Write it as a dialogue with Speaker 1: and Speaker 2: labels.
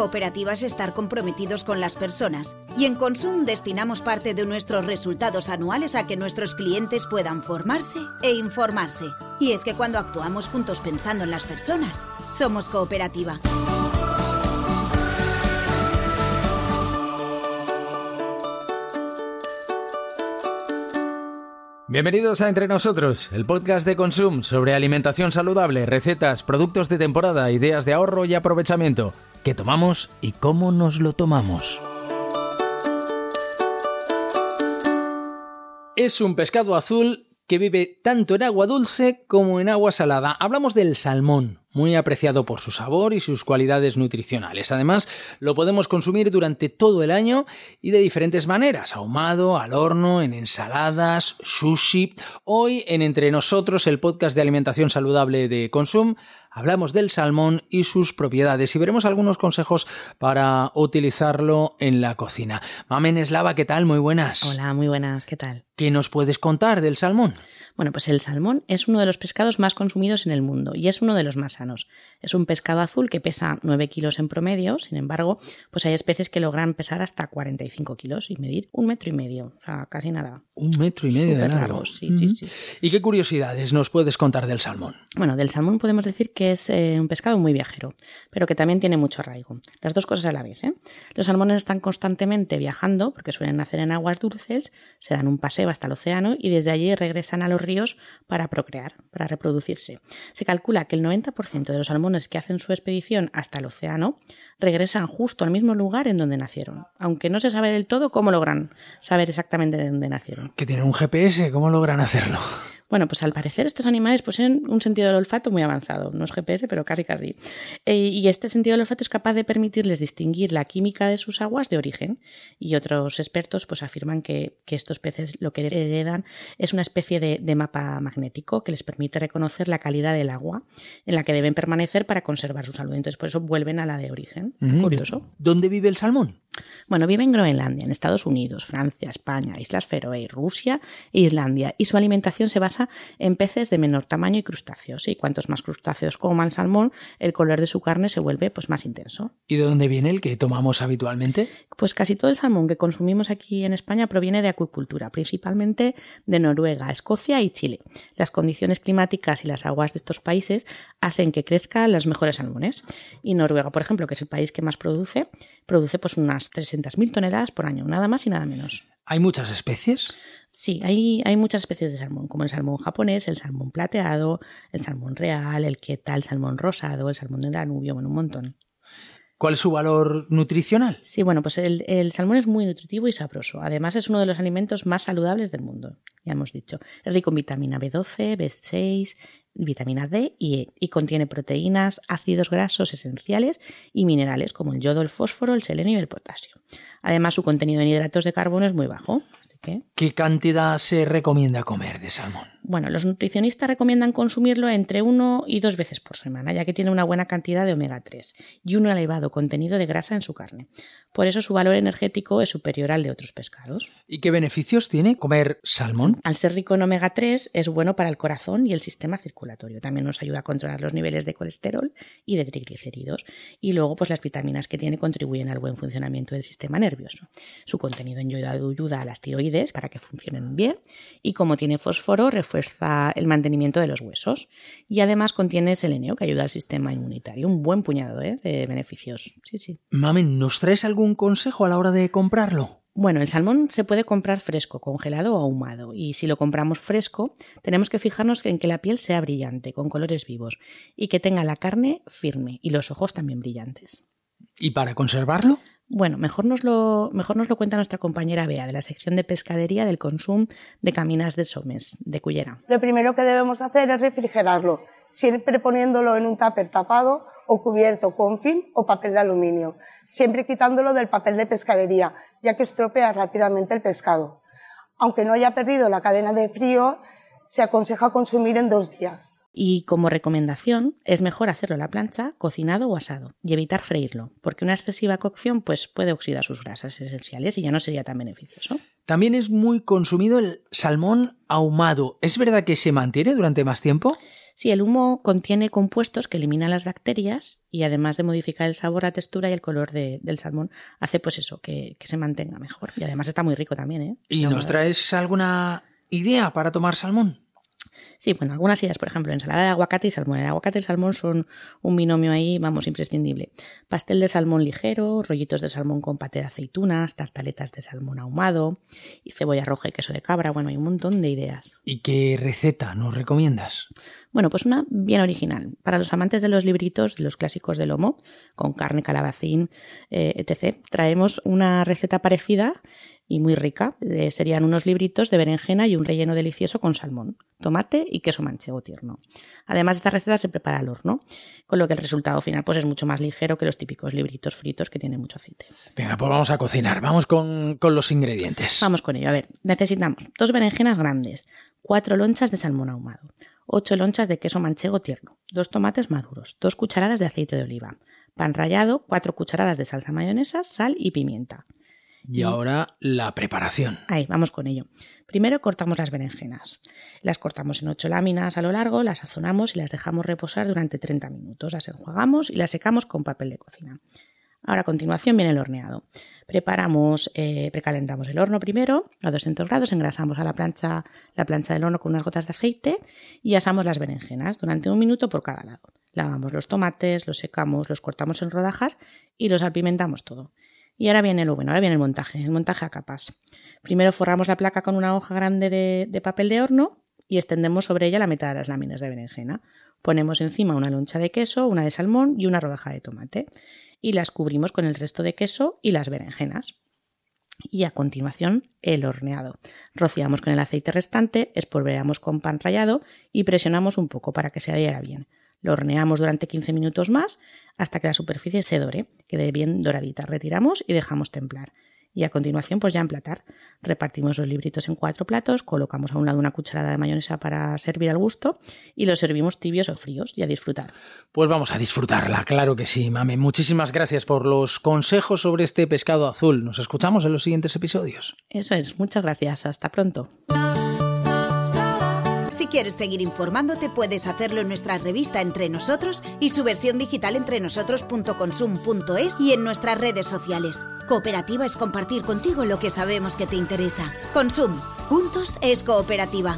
Speaker 1: Cooperativa es estar comprometidos con las personas y en Consum destinamos parte de nuestros resultados anuales a que nuestros clientes puedan formarse e informarse. Y es que cuando actuamos juntos pensando en las personas, somos cooperativa.
Speaker 2: Bienvenidos a Entre Nosotros, el podcast de Consum sobre alimentación saludable, recetas, productos de temporada, ideas de ahorro y aprovechamiento. ¿Qué tomamos y cómo nos lo tomamos? Es un pescado azul que vive tanto en agua dulce como en agua salada. Hablamos del salmón, muy apreciado por su sabor y sus cualidades nutricionales. Además, lo podemos consumir durante todo el año y de diferentes maneras, ahumado, al horno, en ensaladas, sushi. Hoy en Entre Nosotros, el podcast de alimentación saludable de Consum, hablamos del salmón y sus propiedades y veremos algunos consejos para utilizarlo en la cocina. Mamen Eslava, ¿qué tal? Muy buenas.
Speaker 3: Hola, muy buenas, ¿qué tal?
Speaker 2: ¿Qué nos puedes contar del salmón?
Speaker 3: Bueno, pues el salmón es uno de los pescados más consumidos en el mundo y es uno de los más Es un pescado azul que pesa 9 kilos en promedio, sin embargo, pues hay especies que logran pesar hasta 45 kilos y medir un metro y medio, o sea, casi nada.
Speaker 2: Un metro y medio de largo.
Speaker 3: sí, sí, sí.
Speaker 2: ¿Y qué curiosidades nos puedes contar del salmón?
Speaker 3: Bueno, del salmón podemos decir que es eh, un pescado muy viajero, pero que también tiene mucho arraigo. Las dos cosas a la vez. ¿eh? Los salmones están constantemente viajando porque suelen nacer en aguas dulces, se dan un paseo hasta el océano y desde allí regresan a los ríos para procrear, para reproducirse. Se calcula que el 90% de los salmones que hacen su expedición hasta el océano regresan justo al mismo lugar en donde nacieron, aunque no se sabe del todo cómo logran saber exactamente de dónde nacieron.
Speaker 2: Que tienen un GPS, ¿cómo logran hacerlo?
Speaker 3: Bueno, pues al parecer estos animales poseen un sentido del olfato muy avanzado, no es GPS, pero casi casi. Eh, y este sentido del olfato es capaz de permitirles distinguir la química de sus aguas de origen. Y otros expertos pues afirman que, estos peces lo que heredan es una especie de, mapa magnético que les permite reconocer la calidad del agua en la que deben permanecer para conservar su salud. Entonces por eso vuelven a la de origen. Curioso.
Speaker 2: ¿Dónde vive el salmón?
Speaker 3: Bueno, vive en Groenlandia, en Estados Unidos, Francia, España, Islas Feroe, Rusia e Islandia. Y su alimentación se basa en peces de menor tamaño y crustáceos. Y cuantos más crustáceos coman salmón, el color de su carne se vuelve pues, más intenso.
Speaker 2: ¿Y de dónde viene el que tomamos habitualmente?
Speaker 3: Pues casi todo el salmón que consumimos aquí en España proviene de acuicultura, principalmente de Noruega, Escocia y Chile. Las condiciones climáticas y las aguas de estos países hacen que crezcan los mejores salmones. Y Noruega, por ejemplo, que es el país que más produce, produce pues unas 300.000 toneladas por año, nada más y nada menos.
Speaker 2: ¿Hay muchas especies?
Speaker 3: Sí, hay, hay muchas especies de salmón, como el salmón japonés, el salmón plateado, el salmón real, el queta, el salmón rosado, el salmón del Danubio, bueno, un montón.
Speaker 2: ¿Cuál es su valor nutricional?
Speaker 3: Sí, bueno, pues el, el, salmón es muy nutritivo y sabroso. Además, es uno de los alimentos más saludables del mundo, ya hemos dicho. Es rico en vitamina B12, B6, vitamina D y E, y contiene proteínas, ácidos grasos esenciales y minerales como el yodo, el fósforo, el selenio y el potasio. Además, su contenido en hidratos de carbono es muy bajo.
Speaker 2: ¿Qué cantidad se recomienda comer de salmón?
Speaker 3: Bueno, los nutricionistas recomiendan consumirlo entre uno y dos veces por semana, ya que tiene una buena cantidad de omega 3 y un elevado contenido de grasa en su carne. Por eso su valor energético es superior al de otros pescados.
Speaker 2: ¿Y qué beneficios tiene comer salmón?
Speaker 3: Al ser rico en omega 3 es bueno para el corazón y el sistema circulatorio. También nos ayuda a controlar los niveles de colesterol y de triglicéridos. Y luego, pues las vitaminas que tiene contribuyen al buen funcionamiento del sistema nervioso. Su contenido en yodo ayuda a las tiroides para que funcionen bien. Y como tiene fósforo, refuerza el mantenimiento de los huesos. Y además contiene selenio, que ayuda al sistema inmunitario. Un buen puñado ¿eh? de beneficios. Sí, sí.
Speaker 2: Mamen, ¿nos traes algún consejo a la hora de comprarlo?
Speaker 3: Bueno, el salmón se puede comprar fresco, congelado o ahumado. Y si lo compramos fresco, tenemos que fijarnos en que la piel sea brillante, con colores vivos, y que tenga la carne firme y los ojos también brillantes.
Speaker 2: ¿Y para conservarlo?
Speaker 3: Bueno, mejor nos, lo, mejor nos lo cuenta nuestra compañera Bea, de la sección de pescadería del consumo de Caminas de Somes, de Cullera.
Speaker 4: Lo primero que debemos hacer es refrigerarlo, siempre poniéndolo en un tupper tapado o cubierto con film o papel de aluminio, siempre quitándolo del papel de pescadería, ya que estropea rápidamente el pescado. Aunque no haya perdido la cadena de frío, se aconseja consumir en dos días.
Speaker 3: Y como recomendación, es mejor hacerlo a la plancha, cocinado o asado, y evitar freírlo, porque una excesiva cocción pues, puede oxidar sus grasas esenciales y ya no sería tan beneficioso.
Speaker 2: También es muy consumido el salmón ahumado. ¿Es verdad que se mantiene durante más tiempo?
Speaker 3: Sí, el humo contiene compuestos que eliminan las bacterias y además de modificar el sabor, la textura y el color del salmón, hace pues eso, que, se mantenga mejor. Y además está muy rico también, ¿eh?
Speaker 2: ¿Y nos traes alguna idea para tomar salmón?
Speaker 3: Sí, bueno, algunas ideas, por ejemplo, ensalada de aguacate y salmón. El aguacate y el salmón son un binomio ahí, vamos, imprescindible. Pastel de salmón ligero, rollitos de salmón con paté de aceitunas, tartaletas de salmón ahumado y cebolla roja y queso de cabra. Bueno, hay un montón de ideas.
Speaker 2: ¿Y qué receta nos recomiendas?
Speaker 3: Bueno, pues una bien original. Para los amantes de los libritos, de los clásicos de lomo, con carne, calabacín, eh, etc., traemos una receta parecida y muy rica. Eh, serían unos libritos de berenjena y un relleno delicioso con salmón, tomate y queso manchego tierno. Además, esta receta se prepara al horno, con lo que el resultado final pues, es mucho más ligero que los típicos libritos fritos que tienen mucho aceite.
Speaker 2: Venga, pues vamos a cocinar. Vamos con, con los ingredientes.
Speaker 3: Vamos con ello. A ver, necesitamos dos berenjenas grandes, cuatro lonchas de salmón ahumado, ocho lonchas de queso manchego tierno, dos tomates maduros, dos cucharadas de aceite de oliva, pan rallado, cuatro cucharadas de salsa mayonesa, sal y pimienta.
Speaker 2: Y ahora la preparación.
Speaker 3: Ahí, vamos con ello. Primero cortamos las berenjenas. Las cortamos en ocho láminas a lo largo, las sazonamos y las dejamos reposar durante 30 minutos. Las enjuagamos y las secamos con papel de cocina. Ahora a continuación viene el horneado. Preparamos, eh, precalentamos el horno primero a 200 grados, engrasamos a la plancha, la plancha del horno con unas gotas de aceite y asamos las berenjenas durante un minuto por cada lado. Lavamos los tomates, los secamos, los cortamos en rodajas y los apimentamos todo. Y ahora viene lo bueno, ahora viene el montaje, el montaje a capas. Primero forramos la placa con una hoja grande de, papel de horno y extendemos sobre ella la mitad de las láminas de berenjena. Ponemos encima una loncha de queso, una de salmón y una rodaja de tomate. Y las cubrimos con el resto de queso y las berenjenas. Y a continuación, el horneado. Rociamos con el aceite restante, espolvoreamos con pan rallado y presionamos un poco para que se adhiera bien. Lo horneamos durante 15 minutos más hasta que la superficie se dore, quede bien doradita. Retiramos y dejamos templar. Y a continuación, pues ya emplatar. Repartimos los libritos en cuatro platos, colocamos a un lado una cucharada de mayonesa para servir al gusto y los servimos tibios o fríos y a disfrutar.
Speaker 2: Pues vamos a disfrutarla, claro que sí, mame. Muchísimas gracias por los consejos sobre este pescado azul. Nos escuchamos en los siguientes episodios.
Speaker 3: Eso es, muchas gracias. Hasta pronto.
Speaker 1: Quieres seguir informándote, puedes hacerlo en nuestra revista Entre Nosotros y su versión digital entrenosotros.consum.es y en nuestras redes sociales. Cooperativa es compartir contigo lo que sabemos que te interesa. Consum. Juntos es cooperativa.